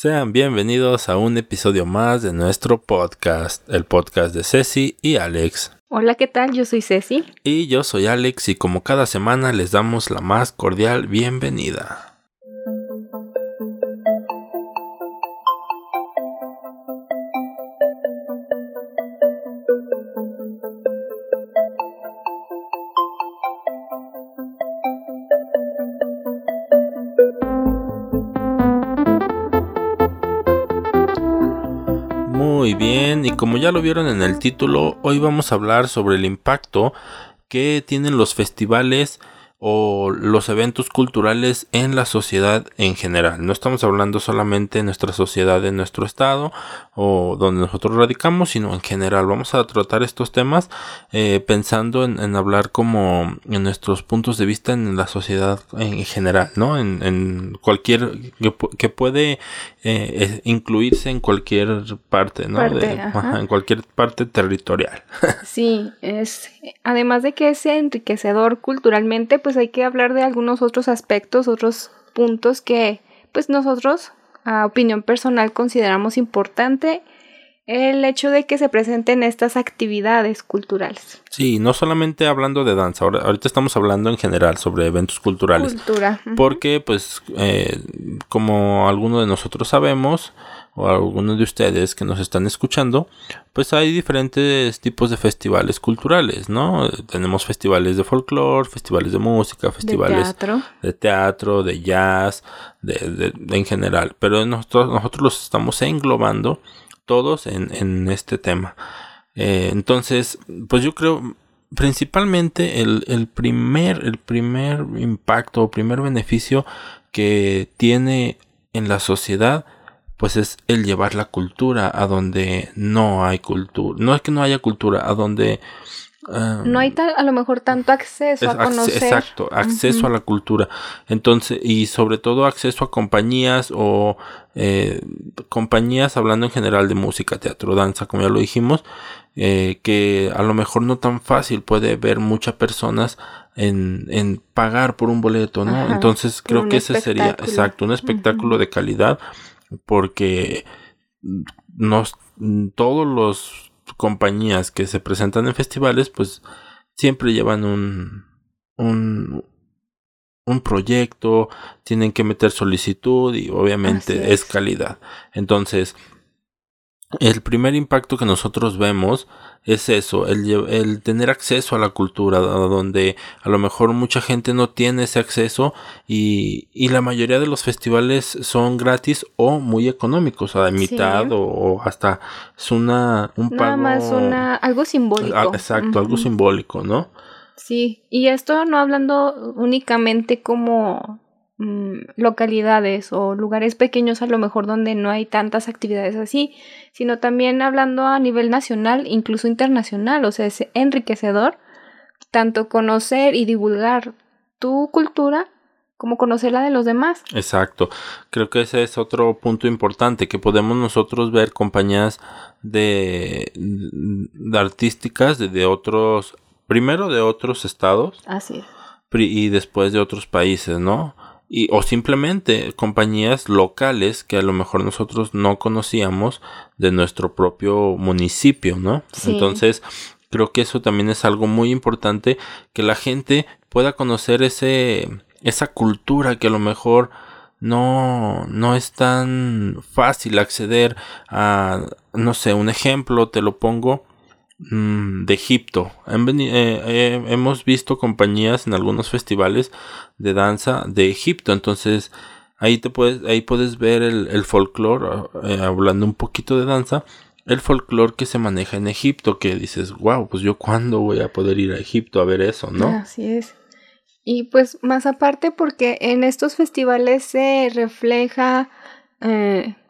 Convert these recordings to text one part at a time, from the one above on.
Sean bienvenidos a un episodio más de nuestro podcast, el podcast de Ceci y Alex. Hola, ¿qué tal? Yo soy Ceci. Y yo soy Alex y como cada semana les damos la más cordial bienvenida. Y como ya lo vieron en el título, hoy vamos a hablar sobre el impacto que tienen los festivales o los eventos culturales en la sociedad en general. No estamos hablando solamente en nuestra sociedad, en nuestro estado o donde nosotros radicamos, sino en general. Vamos a tratar estos temas eh, pensando en, hablar como en nuestros puntos de vista en la sociedad en general, ¿no? En, cualquier que, puede eh, incluirse en cualquier parte, ¿no? en cualquier parte territorial. sí, es además de que es enriquecedor culturalmente, pues hay que hablar de algunos otros aspectos, otros puntos que pues nosotros, a opinión personal, consideramos importante el hecho de que se presenten estas actividades culturales. Sí, no solamente hablando de danza, ahora, ahorita estamos hablando en general sobre eventos culturales. Cultura. Porque, pues, eh, como algunos de nosotros sabemos, o algunos de ustedes que nos están escuchando, pues hay diferentes tipos de festivales culturales, ¿no? Tenemos festivales de folclore, festivales de música, festivales de teatro, de, teatro, de jazz, de, en general, pero nosotros, nosotros los estamos englobando todos en, en este tema. Eh, entonces, pues yo creo principalmente el, el, primer, el primer impacto o primer beneficio que tiene en la sociedad pues es el llevar la cultura a donde no hay cultura. No es que no haya cultura, a donde... no hay tal, a lo mejor tanto acceso a conocer. Exacto, acceso a la cultura. Entonces, y sobre todo acceso a compañías o eh, compañías hablando en general de música, teatro, danza, como ya lo dijimos, eh, que a lo mejor no tan fácil puede ver muchas personas en, en pagar por un boleto, ¿no? Entonces creo que ese sería, exacto, un espectáculo de calidad porque nos, todos los compañías que se presentan en festivales pues siempre llevan un, un, un proyecto, tienen que meter solicitud y obviamente es calidad. Entonces, el primer impacto que nosotros vemos es eso, el, tener acceso a la cultura, donde a lo mejor mucha gente no tiene ese acceso y, y la mayoría de los festivales son gratis o muy económicos, a mitad o, hasta es una un Nada más una, algo simbólico. Ah, exacto, algo simbólico, ¿no? Sí, y esto no hablando únicamente como Mm, localidades o lugares pequeños a lo mejor donde no hay tantas actividades así, sino también hablando a nivel nacional, incluso internacional, o sea, es enriquecedor tanto conocer y divulgar tu cultura como conocer la de los demás. Exacto. Creo que ese es otro punto importante, que podemos nosotros ver compañías de, de artísticas de, de, otros, primero de otros estados. Así es. Y después de otros países, ¿no? Y, o simplemente compañías locales que a lo mejor nosotros no conocíamos de nuestro propio municipio, ¿no? Entonces, creo que eso también es algo muy importante que la gente pueda conocer ese esa cultura que a lo mejor no no es tan fácil acceder a no sé, un ejemplo te lo pongo de Egipto. Eh, eh, hemos visto compañías en algunos festivales de danza de Egipto. Entonces ahí te puedes, ahí puedes ver el, el folclore, eh, hablando un poquito de danza, el folclore que se maneja en Egipto, que dices, wow, pues yo cuándo voy a poder ir a Egipto a ver eso, ¿no? Así es. Y pues más aparte porque en estos festivales se refleja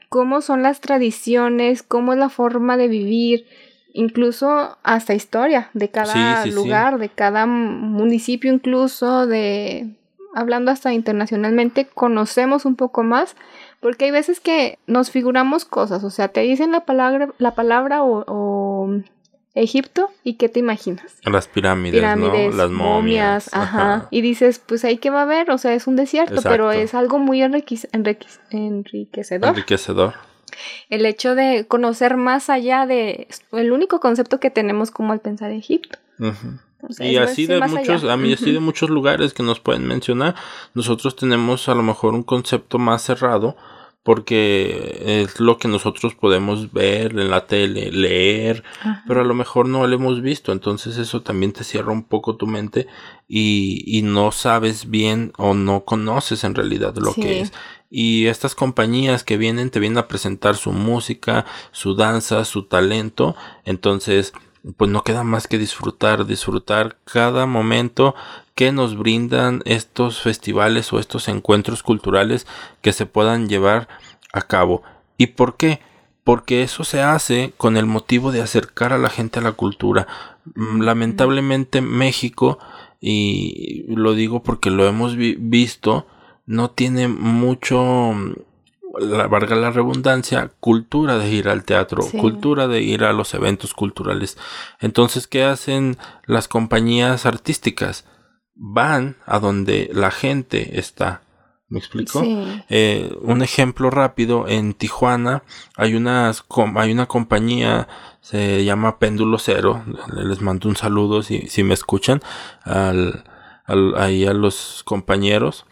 cómo son las tradiciones, cómo es la forma de vivir, incluso hasta historia de cada lugar, de cada municipio incluso, de hablando hasta internacionalmente, conocemos un poco más, porque hay veces que nos figuramos cosas, o sea, te dicen la palabra, la palabra o, Egipto y ¿qué te imaginas? Las pirámides, ¿no? Las momias. ajá. Y dices, pues ahí qué va a haber, o sea, es un desierto, pero es algo muy enriquecedor. Enriquecedor. El hecho de conocer más allá de el único concepto que tenemos como al pensar Egipto. y así de muchos, a mí así de muchos lugares que nos pueden mencionar, nosotros tenemos a lo mejor un concepto más cerrado porque es lo que nosotros podemos ver en la tele, leer, pero a lo mejor no lo hemos visto, entonces eso también te cierra un poco tu mente y, y no sabes bien o no conoces en realidad lo que es. Y estas compañías que vienen te vienen a presentar su música, su danza, su talento, entonces pues no queda más que disfrutar, disfrutar cada momento que nos brindan estos festivales o estos encuentros culturales que se puedan llevar a cabo. ¿Y por qué? Porque eso se hace con el motivo de acercar a la gente a la cultura. Mm, lamentablemente México, y lo digo porque lo hemos visto, no tiene mucho la, valga la redundancia, cultura de ir al teatro, cultura de ir a los eventos culturales. Entonces, ¿qué hacen las compañías artísticas? Van a donde la gente está. ¿Me explico? Eh, un ejemplo rápido, en Tijuana hay, unas, hay una compañía, se llama Péndulo Cero, les mando un saludo si, si me escuchan, al, ahí a los compañeros.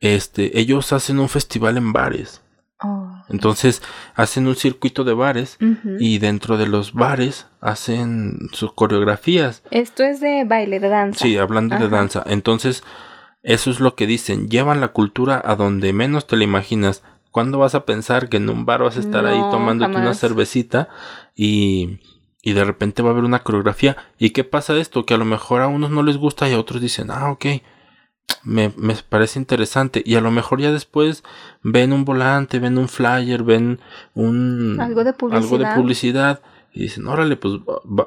Este, ellos hacen un festival en bares. Oh. Entonces hacen un circuito de bares y dentro de los bares hacen sus coreografías. Esto es de baile, de danza. Sí, hablando de danza. Entonces, eso es lo que dicen. Llevan la cultura a donde menos te la imaginas. ¿Cuándo vas a pensar que en un bar vas a estar ahí tomándote una cervecita y, y de repente va a haber una coreografía? ¿Y qué pasa esto? Que a lo mejor a unos no les gusta y a otros dicen, ah, ok me, me, parece interesante. Y a lo mejor ya después ven un volante, ven un flyer, ven un algo de publicidad. Algo de publicidad y dicen, órale, pues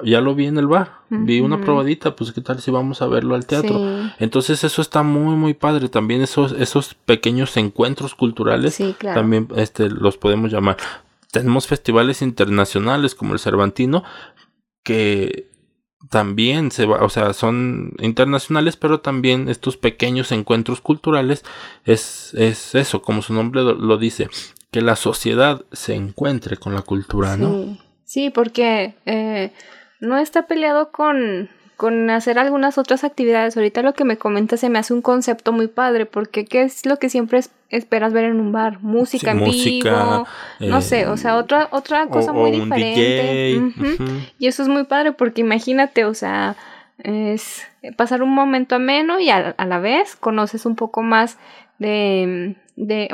ya lo vi en el bar, vi una probadita, pues qué tal si vamos a verlo al teatro. Entonces eso está muy, muy padre. También esos, esos pequeños encuentros culturales, también este, los podemos llamar. Tenemos festivales internacionales como el Cervantino, que también se va, o sea, son internacionales, pero también estos pequeños encuentros culturales es, es eso, como su nombre lo, dice, que la sociedad se encuentre con la cultura, ¿no? Sí, porque eh, no está peleado con, con hacer algunas otras actividades. Ahorita lo que me comentas se me hace un concepto muy padre, porque ¿qué es lo que siempre esperas ver en un bar? Música en vivo, no sé, o sea, otra, otra cosa muy diferente. Y eso es muy padre, porque imagínate, o sea, es pasar un momento ameno y a, la vez conoces un poco más de, de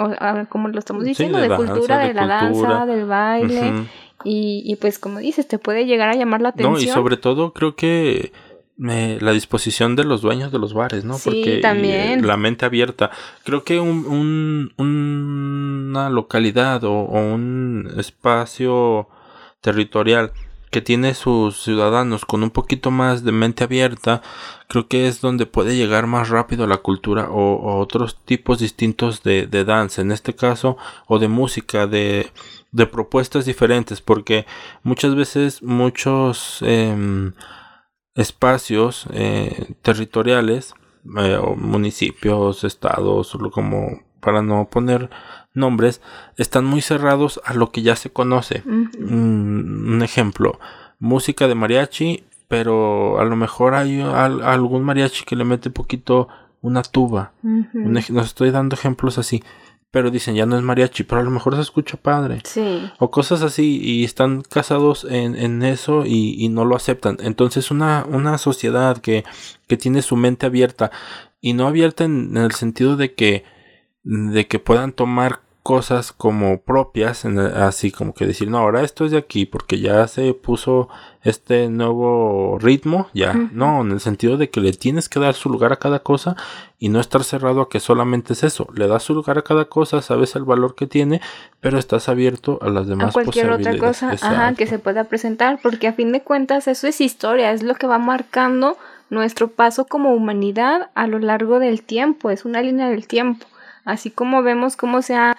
como lo estamos diciendo, de, cultura, de, la danza, del baile. y, y pues como dices, te puede llegar a llamar la atención. No, y sobre todo creo que la disposición de los dueños de los bares, ¿no? Sí, Porque también. la mente abierta. Creo que un, un, una localidad o, un espacio territorial que tiene sus ciudadanos con un poquito más de mente abierta, creo que es donde puede llegar más rápido la cultura o, otros tipos distintos de, de, danza, en este caso, o de música, de, de propuestas diferentes, porque muchas veces muchos... Eh, espacios eh, territoriales, eh, o municipios, estados, como para no poner nombres, están muy cerrados a lo que ya se conoce. un ejemplo, música de mariachi, pero a lo mejor hay algún mariachi que le mete poquito una tuba. nos estoy dando ejemplos así pero dicen ya no es mariachi, pero a lo mejor se escucha padre. Sí. O cosas así, y están casados en, en eso y, y, no lo aceptan. Entonces una, una sociedad que, que tiene su mente abierta, y no abierta en, en el sentido de que, de que puedan tomar cosas como propias, así como que decir, no, ahora esto es de aquí porque ya se puso este nuevo ritmo, ya, no, en el sentido de que le tienes que dar su lugar a cada cosa y no estar cerrado a que solamente es eso, le das su lugar a cada cosa, sabes el valor que tiene, pero estás abierto a las demás a cualquier otra cosa, ajá, que se pueda presentar, porque a fin de cuentas eso es historia, es lo que va marcando nuestro paso como humanidad a lo largo del tiempo, es una línea del tiempo. Así como vemos cómo se ha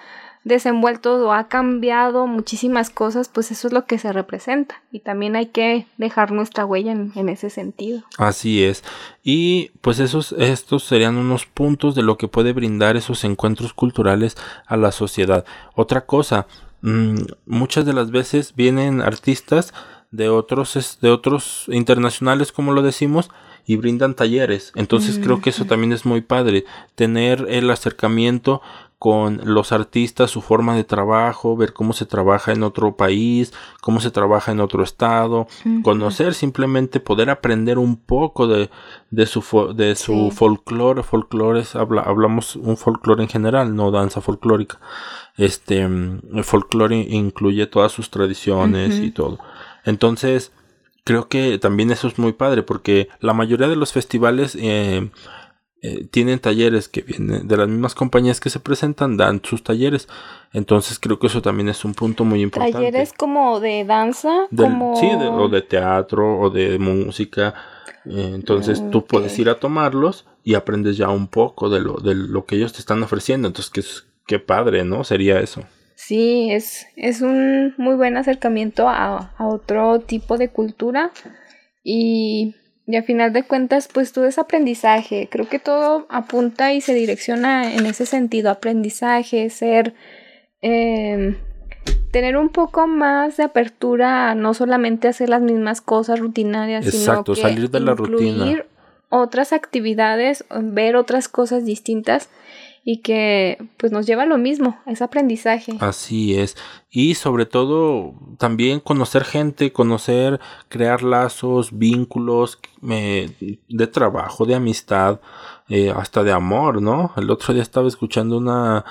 desenvuelto o ha cambiado muchísimas cosas, pues eso es lo que se representa. Y también hay que dejar nuestra huella en, ese sentido. Así es. Y pues esos, estos serían unos puntos de lo que puede brindar esos encuentros culturales a la sociedad. Otra cosa, mm, muchas de las veces vienen artistas de otros, de otros internacionales, como lo decimos, y brindan talleres. Entonces creo que eso también es muy padre, tener el acercamiento con los artistas, su forma de trabajo, ver cómo se trabaja en otro país, cómo se trabaja en otro estado, conocer simplemente poder aprender un poco de, de su, de su folclore, folclore habla, hablamos un folclore en general, no danza folclórica. Este, el folclore incluye todas sus tradiciones y todo. Entonces, creo que también eso es muy padre porque la mayoría de los festivales eh, eh, tienen talleres que vienen de las mismas compañías que se presentan, dan sus talleres. Entonces creo que eso también es un punto muy importante. Talleres como de danza, como... Sí, o de teatro o de música. Eh, entonces tú puedes ir a tomarlos y aprendes ya un poco de lo, de lo que ellos te están ofreciendo. Entonces, qué, qué padre, ¿no? Sería eso. Sí, es, es un muy buen acercamiento a, a otro tipo de cultura y y a final de cuentas, pues todo es aprendizaje. Creo que todo apunta y se direcciona en ese sentido. Aprendizaje, ser... Em, tener un poco más de apertura a no solamente hacer las mismas cosas rutinarias, Exacto, sino que salir de la rutina. otras actividades, ver otras cosas distintas y que pues nos lleva a lo mismo, es aprendizaje. Así es. Y sobre todo también conocer gente, conocer, crear lazos, vínculos de trabajo, de amistad, eh, hasta de amor, ¿no? El otro día estaba escuchando una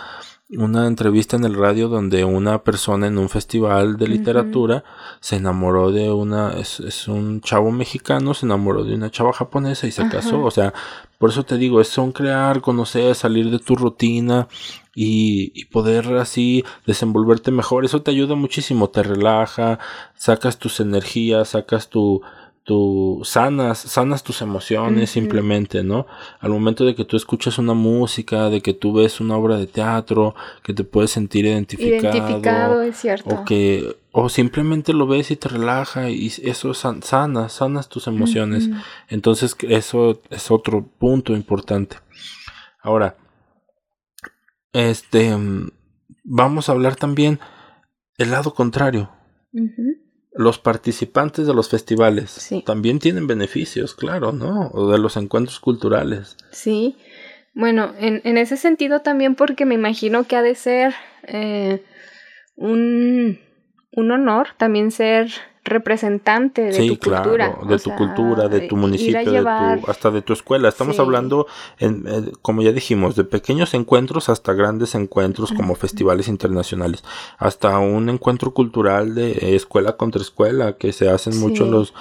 una entrevista en el radio donde una persona en un festival de literatura se enamoró de una, es, un chavo mexicano, se enamoró de una chava japonesa y se casó. O sea, por eso te digo, es son crear, conocer, salir de tu rutina y, y poder así desenvolverte mejor. Eso te ayuda muchísimo, te relaja, sacas tus energías, sacas tu, tú sanas, sanas tus emociones simplemente, ¿no? Al momento de que tú escuchas una música, de que tú ves una obra de teatro, que te puedes sentir identificado. Identificado, es cierto. O que, o simplemente lo ves y te relaja y eso sana, sanas tus emociones. Entonces eso es otro punto importante. Ahora, este, vamos a hablar también el lado contrario los participantes de los festivales también tienen beneficios, claro, ¿no? O de los encuentros culturales. Sí. Bueno, en, en ese sentido también porque me imagino que ha de ser eh, un, un honor también ser representante de tu cultura. de tu cultura, de tu municipio, de tu, hasta de tu escuela. Estamos hablando, en, eh, como ya dijimos, de pequeños encuentros hasta grandes encuentros como festivales internacionales, hasta un encuentro cultural de escuela contra escuela que se hacen mucho los,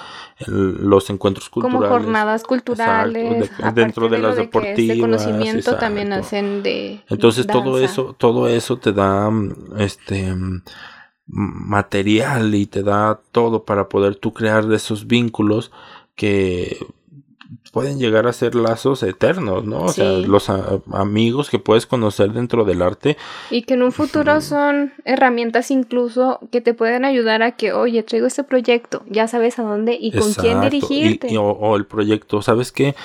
los encuentros culturales. Como jornadas culturales. dentro de, las deportivas. De conocimiento también hacen de. Entonces todo eso, todo eso te da, este material y te da todo para poder tú crear de esos vínculos que pueden llegar a ser lazos eternos, ¿no? O sea, los amigos que puedes conocer dentro del arte. Y que en un futuro son herramientas incluso que te pueden ayudar a que, oye, traigo este proyecto, ya sabes a dónde y con quién dirigirte. o, el proyecto, ¿sabes qué?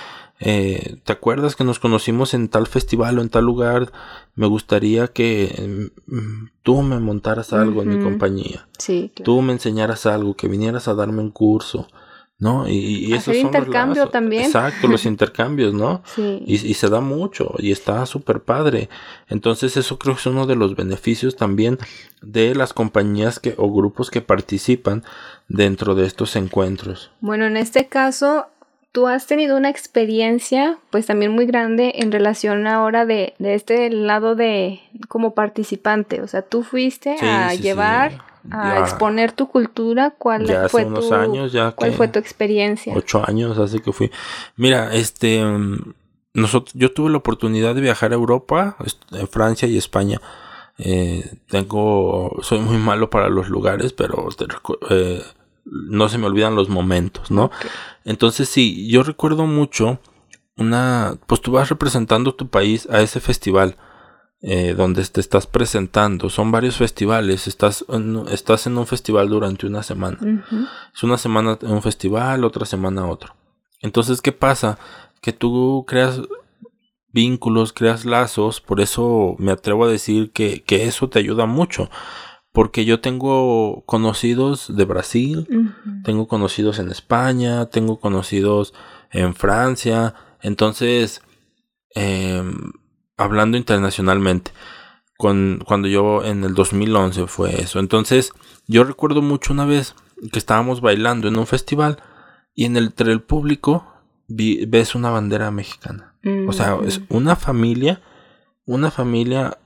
Eh, ¿Te acuerdas que nos conocimos en tal festival o en tal lugar? Me gustaría que mm, tú me montaras algo en mi compañía. Sí. Tú me enseñaras algo, que vinieras a darme un curso. ¿no? Y, y esos intercambio también. Exacto, los intercambios, ¿no? Sí. Y, y se da mucho y está súper padre. Entonces eso creo que es uno de los beneficios también de las compañías que o grupos que participan dentro de estos encuentros. Bueno, en este caso tú has tenido una experiencia pues también muy grande en relación ahora de, de este lado de como participante, o sea, tú fuiste a llevar, a exponer tu cultura, ¿cuál fue tu, años ya cuál fue tu experiencia? Ocho años hace que fui. Mira, este, nosotros, yo tuve la oportunidad de viajar a Europa, en Francia y España. Eh, tengo, soy muy malo para los lugares, pero eh, no se me olvidan los momentos, ¿no? Entonces sí, yo recuerdo mucho una, pues tú vas representando tu país a ese festival eh, donde te estás presentando. Son varios festivales. Estás en, estás en un festival durante una semana. Es una semana en un festival, otra semana otro. Entonces, ¿qué pasa? Que tú creas vínculos, creas lazos. Por eso me atrevo a decir que, que eso te ayuda mucho. Porque yo tengo conocidos de Brasil, tengo conocidos en España, tengo conocidos en Francia. Entonces, eh, hablando internacionalmente. Con, cuando yo en el 2011 fue eso. Entonces, yo recuerdo mucho una vez que estábamos bailando en un festival y en el, entre el público ves una bandera mexicana. O sea, es mm. una familia, una familia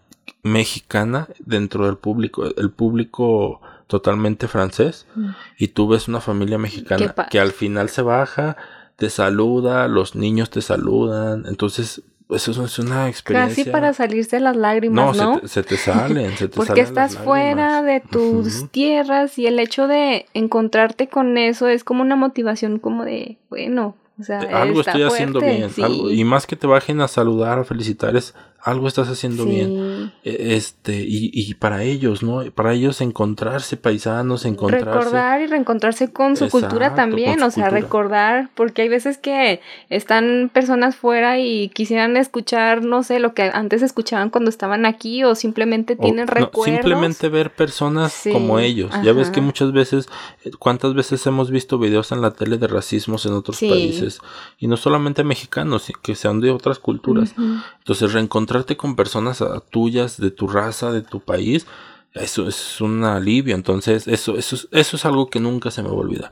mexicana dentro del público, el público totalmente francés mm. y tú ves una familia mexicana que al final se baja, te saluda, los niños te saludan, entonces eso es una experiencia. Casi para salirse las lágrimas, ¿no? Se, te, salen, se te Porque estás fuera de tus tierras y el hecho de encontrarte con eso es como una motivación como de, bueno, o sea, algo estoy haciendo bien. y más que te bajen a saludar, a felicitar, es algo estás haciendo bien. E, este, y, y, para ellos, ¿no? Para ellos encontrarse paisanos, encontrarse. Recordar y reencontrarse con su cultura también, o sea, recordar, porque hay veces que están personas fuera y quisieran escuchar, no sé, lo que antes escuchaban cuando estaban aquí, o simplemente tienen recuerdos. simplemente ver personas como ellos. Ya ves que muchas veces, eh, ¿cuántas veces hemos visto videos en la tele de racismos en otros países? Y no solamente mexicanos, que sean de otras culturas. Entonces, reencontrar con personas ah, tuyas, de tu raza, de tu país, eso es un alivio. Entonces, eso, eso, eso es algo que nunca se me va a olvidar.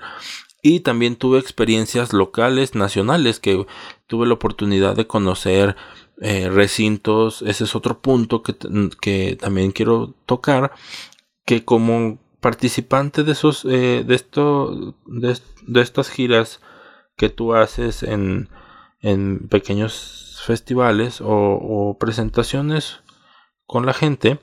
Y también tuve experiencias locales, nacionales, que tuve la oportunidad de conocer eh, recintos. Ese es otro punto que, que, también quiero tocar. Que como participante de esos, eh, de esto, de, de, estas giras que tú haces en, en pequeños festivales o, presentaciones con la gente,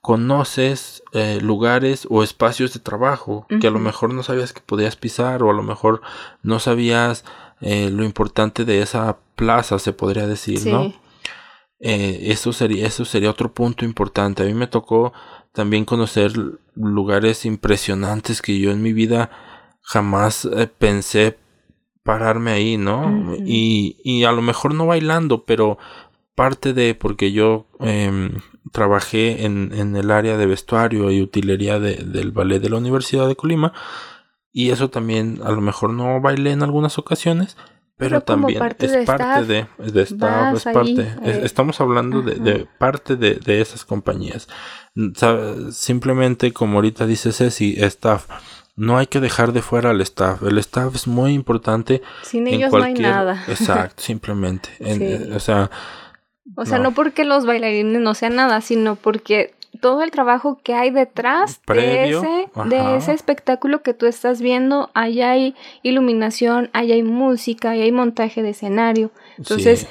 conoces eh, lugares o espacios de trabajo que a lo mejor no sabías que podías pisar o a lo mejor no sabías eh, lo importante de esa plaza, se podría decir, ¿no? Eh, eso, sería, eso sería otro punto importante. A mí me tocó también conocer lugares impresionantes que yo en mi vida jamás pensé pararme ahí, ¿no? y, y a lo mejor no bailando, pero parte de, porque yo eh, trabajé en, en, el área de vestuario y utilería de, del ballet de la Universidad de Colima, y eso también a lo mejor no bailé en algunas ocasiones, pero, también es parte de, de staff, es parte, eh, estamos hablando de, de, parte de, de esas compañías. Simplemente como ahorita dice Ceci, staff no hay que dejar de fuera al staff. El staff es muy importante. Sin ellos no hay nada. Exacto, simplemente. Eh, o sea. O sea, no. porque los bailarines no sean nada, sino porque todo el trabajo que hay detrás de, ese, de ese espectáculo que tú estás viendo, ahí hay iluminación, ahí hay música, ahí hay montaje de escenario. Entonces,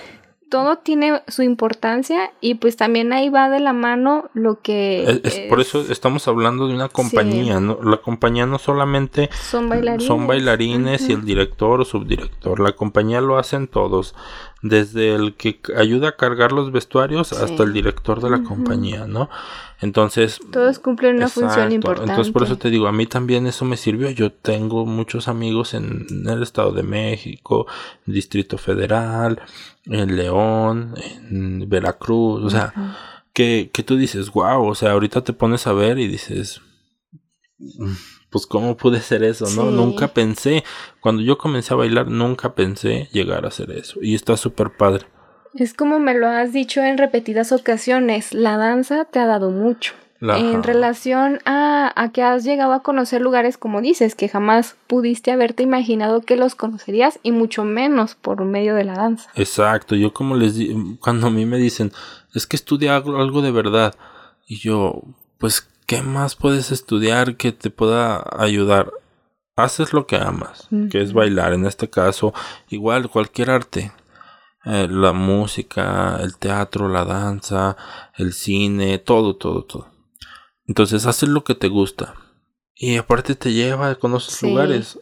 todo tiene su importancia y pues también ahí va de la mano lo que... Es, Por eso estamos hablando de una compañía, ¿no? La compañía no solamente son bailarines, son bailarines y el director o subdirector, la compañía lo hacen todos, desde el que ayuda a cargar los vestuarios hasta el director de la compañía, ¿no? Entonces... Todos cumplen una función importante. Entonces por eso te digo, a mí también eso me sirvió. Yo tengo muchos amigos en el Estado de México, Distrito Federal, en León, en Veracruz, o sea, que, que tú dices, wow, o sea, ahorita te pones a ver y dices, pues cómo pude ser eso, ¿no? Nunca pensé, cuando yo comencé a bailar, nunca pensé llegar a hacer eso. Y está súper padre. Es como me lo has dicho en repetidas ocasiones, la danza te ha dado mucho en relación a, a, que has llegado a conocer lugares como dices, que jamás pudiste haberte imaginado que los conocerías y mucho menos por medio de la danza. Exacto, yo como les digo, cuando a mí me dicen, es que estudia algo, algo de verdad, y yo, pues, ¿qué más puedes estudiar que te pueda ayudar? Haces lo que amas, que es bailar, en este caso, igual cualquier arte, eh, la música, el teatro, la danza, el cine, todo, todo, todo. Entonces haces lo que te gusta. Y aparte te lleva, conoces lugares.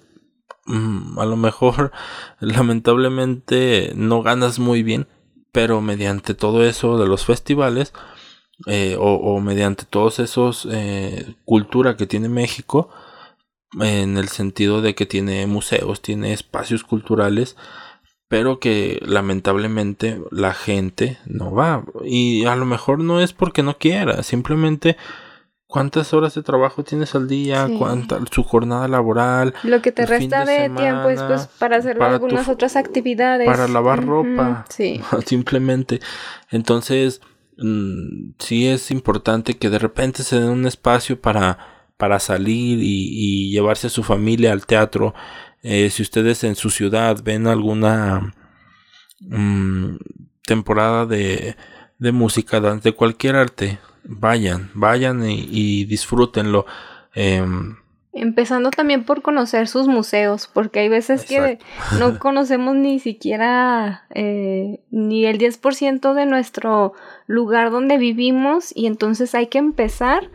Mm, a lo mejor, lamentablemente, no ganas muy bien. pero mediante todo eso de los festivales eh, o, mediante todos esos eh, cultura que tiene México en el sentido de que tiene museos, tiene espacios culturales, pero que lamentablemente la gente no va y a lo mejor no es porque no quiera, simplemente cuántas horas de trabajo tienes al día, cuánta su jornada laboral, lo que te resta de, tiempo es pues para hacer algunas otras actividades, para lavar ropa, sí. simplemente. Entonces, mm, sí es importante que de repente se den un espacio para para salir y, llevarse a su familia al teatro. Eh, si ustedes en su ciudad ven alguna mm, temporada de, de música, de cualquier arte, vayan, vayan y, disfrútenlo. Em, Empezando también por conocer sus museos, porque hay veces que no conocemos ni siquiera eh, ni el 10% de nuestro lugar donde vivimos y entonces hay que empezar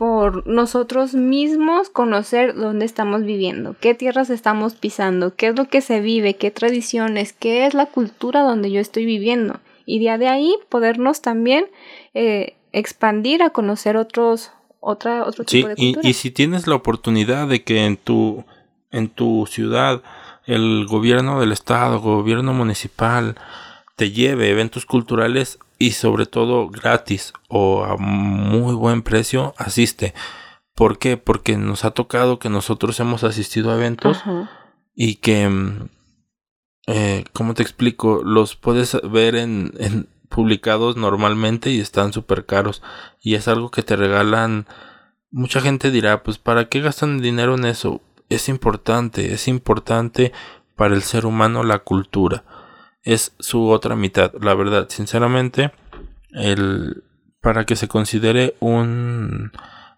por nosotros mismos conocer dónde estamos viviendo, qué tierras estamos pisando, qué es lo que se vive, qué tradiciones, qué es la cultura donde yo estoy viviendo. Y de ahí podernos también eh, expandir a conocer otros otra otro tipo de cultura. Y, y si tienes la oportunidad de que en tu en tu ciudad el gobierno del estado, gobierno municipal te lleve eventos culturales y sobre todo gratis o a muy buen precio, asiste. ¿Por qué? Porque nos ha tocado que nosotros hemos asistido a eventos y que, mm, eh, ¿cómo te explico? Los puedes ver en, en publicados normalmente y están súper caros. Y es algo que te regalan. Mucha gente dirá, pues ¿para qué gastan dinero en eso? Es importante, es importante para el ser humano la cultura. Es su otra mitad, la verdad, sinceramente, el para que se considere un,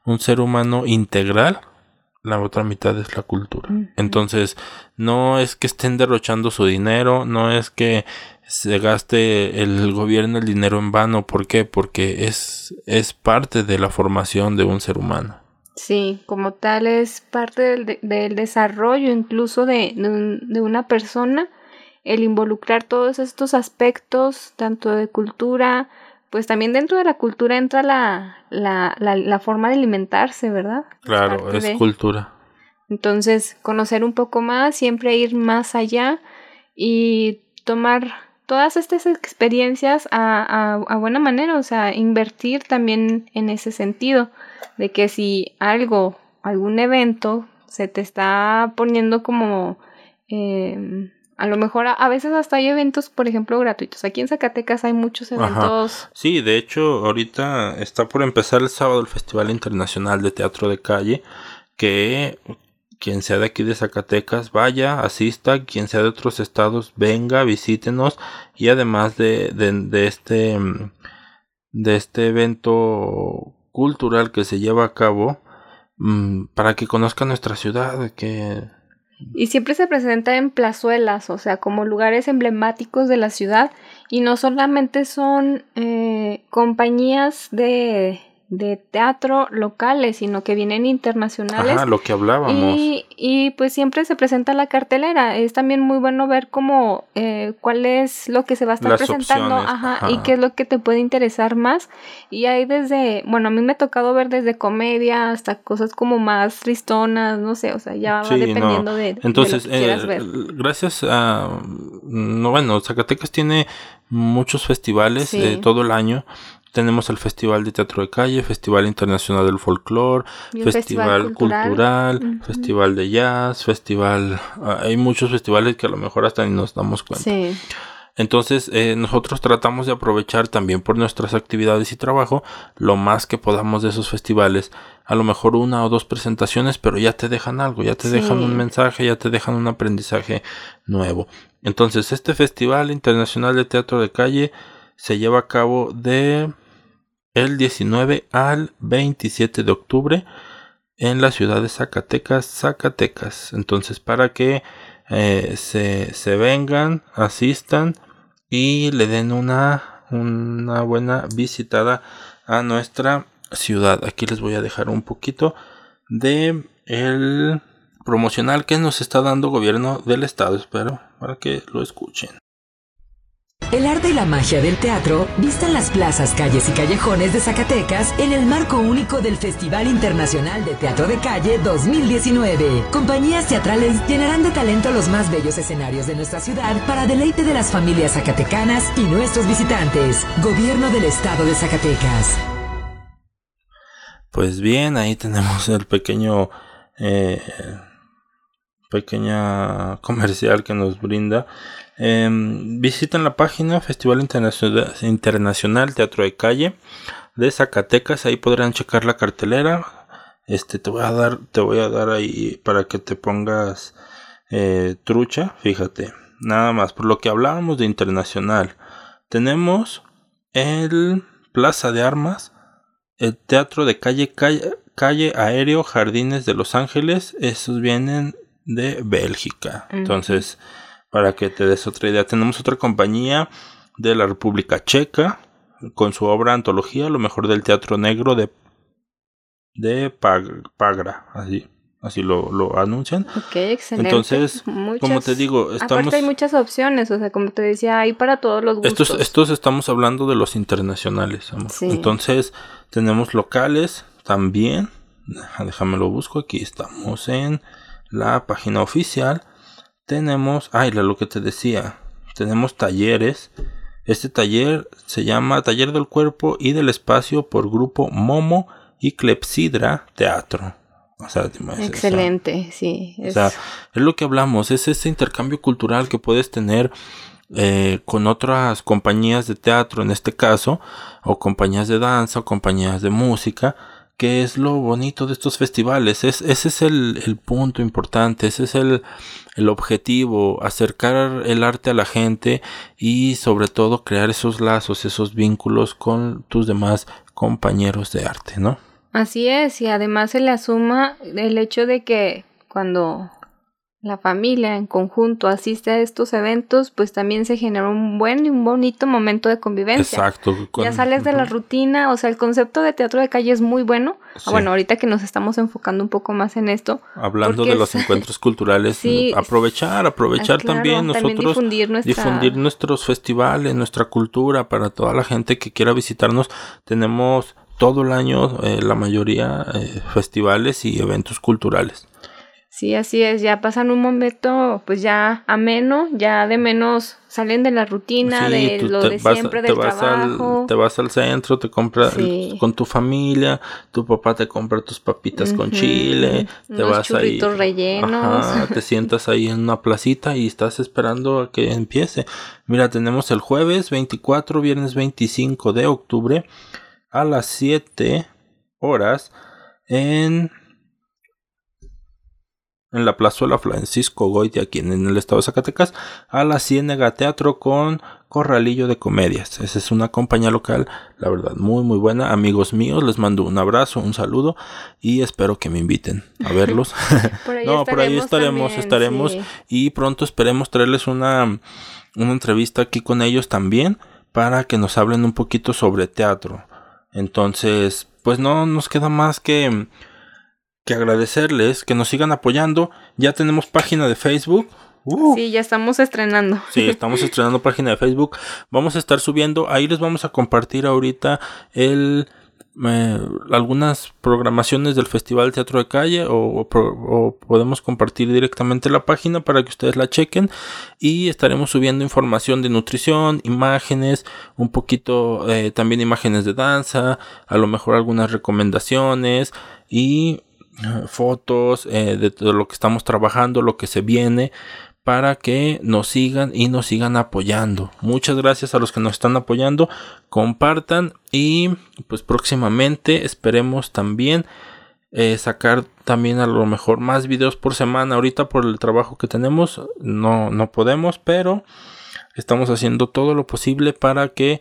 un ser humano integral, la otra mitad es la cultura. Entonces, no es que estén derrochando su dinero, no es que se gaste el gobierno el dinero en vano. ¿Por qué? Porque es, es parte de la formación de un ser humano. Sí, como tal es parte del, del desarrollo incluso de, de, una persona, el involucrar todos estos aspectos, tanto de cultura, pues también dentro de la cultura entra la, la, la, forma de alimentarse, ¿verdad? Claro, es, cultura. Entonces, conocer un poco más, siempre ir más allá y tomar todas estas experiencias a, a, buena manera, o sea, invertir también en ese sentido, de que si algo, algún evento se te está poniendo como, eh, a lo mejor a, veces hasta hay eventos, por ejemplo, gratuitos. Aquí en Zacatecas hay muchos eventos. Sí, de hecho, ahorita está por empezar el sábado el Festival Internacional de Teatro de Calle, que quien sea de aquí de Zacatecas, vaya, asista, quien sea de otros estados, venga, visítenos y además de, de, este de este evento cultural que se lleva a cabo mm, para que conozcan nuestra ciudad, que y siempre se presenta en plazuelas, o sea, como lugares emblemáticos de la ciudad y no solamente son eh, compañías de de teatro locales, sino que vienen internacionales. Ajá, lo que hablábamos. Y, y pues siempre se presenta la cartelera. Es también muy bueno ver cómo, eh, cuál es lo que se va a estar presentando, ajá, y qué es lo que te puede interesar más. Y hay desde, bueno, a mí me ha tocado ver desde comedia hasta cosas como más tristonas, no sé, o sea, ya va dependiendo de, Entonces, lo que quieras eh, ver. Gracias a, no, bueno, Zacatecas tiene muchos festivales eh, todo el año tenemos el Festival de Teatro de Calle, Festival Internacional del Folclore, Festival, Cultural, Festival de Jazz, Festival... Ah, hay muchos festivales que a lo mejor hasta ni nos damos cuenta. Sí. Entonces, eh, nosotros tratamos de aprovechar también por nuestras actividades y trabajo lo más que podamos de esos festivales. A lo mejor una o dos presentaciones, pero ya te dejan algo, ya te dejan un mensaje, ya te dejan un aprendizaje nuevo. Entonces, este Festival Internacional de Teatro de Calle se lleva a cabo de el 19 al 27 de octubre en la ciudad de Zacatecas, Zacatecas. Entonces, para que eh, se, se, vengan, asistan y le den una, una buena visitada a nuestra ciudad. Aquí les voy a dejar un poquito de el promocional que nos está dando gobierno del estado. Espero para que lo escuchen. El arte y la magia del teatro vistan las plazas, calles y callejones de Zacatecas en el marco único del Festival Internacional de Teatro de Calle 2019. Compañías teatrales llenarán de talento los más bellos escenarios de nuestra ciudad para deleite de las familias zacatecanas y nuestros visitantes. Gobierno del Estado de Zacatecas. Pues bien, ahí tenemos el pequeño eh, pequeña comercial que nos brinda eh, visiten la página Festival Internacional, Teatro de Calle de Zacatecas. Ahí podrán checar la cartelera. Este te voy a dar, te voy a dar ahí para que te pongas eh, trucha. Fíjate, nada más por lo que hablábamos de internacional. Tenemos el Plaza de Armas, el Teatro de Calle, Calle, calle Aéreo Jardines de Los Ángeles. Esos vienen de Bélgica. Entonces para que te des otra idea, tenemos otra compañía de la República Checa con su obra antología, lo mejor del teatro negro de, de Pagra, así. Así lo, lo anuncian. Ok, excelente. Entonces, como te digo, estamos... Aparte hay muchas opciones, o sea, como te decía, hay para todos los gustos. Estos, estos estamos hablando de los internacionales, Entonces, tenemos locales también. Déjame lo busco, aquí estamos en la página oficial tenemos, ay, lo que te decía, tenemos talleres. Este taller se llama Taller del Cuerpo y del Espacio por Grupo Momo y Clepsidra Teatro. O sea, Excelente, sí. Es... O sea, es lo que hablamos, es ese intercambio cultural que puedes tener eh, con otras compañías de teatro en este caso, o compañías de danza, o compañías de música, que es lo bonito de estos festivales. Es, ese es el, punto importante, ese es el, el, objetivo, acercar el arte a la gente y sobre todo crear esos lazos, esos vínculos con tus demás compañeros de arte, ¿no? Así es, y además se le asuma el hecho de que cuando la familia en conjunto asiste a estos eventos, pues también se genera un buen y un bonito momento de convivencia. Exacto. Ya sales de la rutina, o sea, el concepto de teatro de calle es muy bueno. Ah, bueno, ahorita que nos estamos enfocando un poco más en esto. Hablando de los encuentros culturales, aprovechar, aprovechar ah, también nosotros difundir, difundir, nuestros festivales, nuestra cultura para toda la gente que quiera visitarnos. Tenemos todo el año, eh, la mayoría, eh, festivales y eventos culturales. Sí, así es, ya pasan un momento pues ya ameno, ya de menos salen de la rutina, de lo de siempre, del trabajo. te vas al centro, te compras con tu familia, tu papá te compra tus papitas con chile, te vas ahí. rellenos. te sientas ahí en una placita y estás esperando a que empiece. Mira, tenemos el jueves 24, viernes 25 de octubre a las 7 horas en en la plazuela Francisco Goiti, aquí en el estado de Zacatecas, a la Ciénega Teatro con Corralillo de Comedias. Esa es una compañía local, la verdad, muy muy buena. Amigos míos, les mando un abrazo, un saludo y espero que me inviten a verlos. no, por ahí estaremos, estaremos y pronto esperemos traerles una, una entrevista aquí con ellos también para que nos hablen un poquito sobre teatro. Entonces, pues no nos queda más que que agradecerles que nos sigan apoyando. Ya tenemos página de Facebook. Uh. Sí, ya estamos estrenando. Sí, estamos estrenando página de Facebook. Vamos a estar subiendo. Ahí les vamos a compartir ahorita el eh, algunas programaciones del Festival Teatro de Calle o, podemos compartir directamente la página para que ustedes la chequen y estaremos subiendo información de nutrición, imágenes, un poquito eh, también imágenes de danza, a lo mejor algunas recomendaciones y fotos eh, de todo lo que estamos trabajando, lo que se viene, para que nos sigan y nos sigan apoyando. Muchas gracias a los que nos están apoyando. Compartan y pues próximamente esperemos también eh, sacar también a lo mejor más videos por semana. Ahorita por el trabajo que tenemos no, no podemos, pero estamos haciendo todo lo posible para que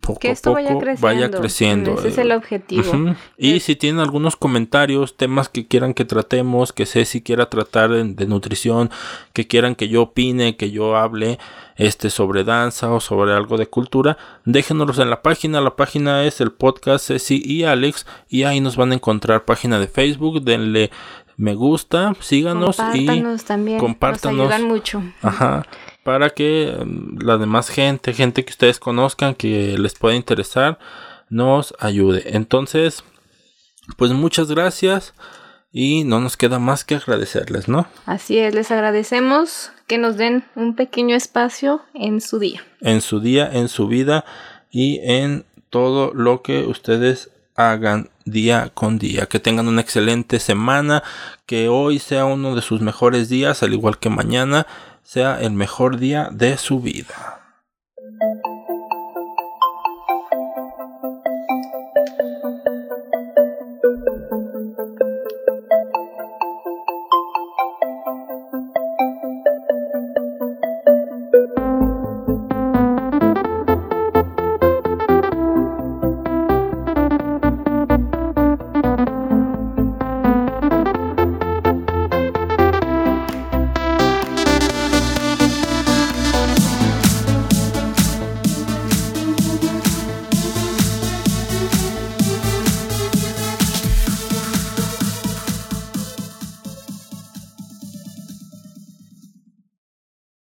poco que esto vaya, creciendo. Ese es el objetivo. Y si tienen algunos comentarios, temas que quieran que tratemos, que sé si quiera tratar de, nutrición, que quieran que yo opine, que yo hable este sobre danza o sobre algo de cultura, déjenoslos en la página. La página es el podcast Ceci y Alex y ahí nos van a encontrar página de Facebook, denle me gusta, síganos y también. Compártanos. Nos ayudan mucho. Ajá. Para que mm, la demás gente, gente que ustedes conozcan, que les pueda interesar, nos ayude. Entonces, pues muchas gracias y no nos queda más que agradecerles, ¿no? Así es, les agradecemos que nos den un pequeño espacio en su día. En su día, en su vida y en todo lo que ustedes hagan día con día. Que tengan una excelente semana, que hoy sea uno de sus mejores días, al igual que mañana sea el mejor día de su vida.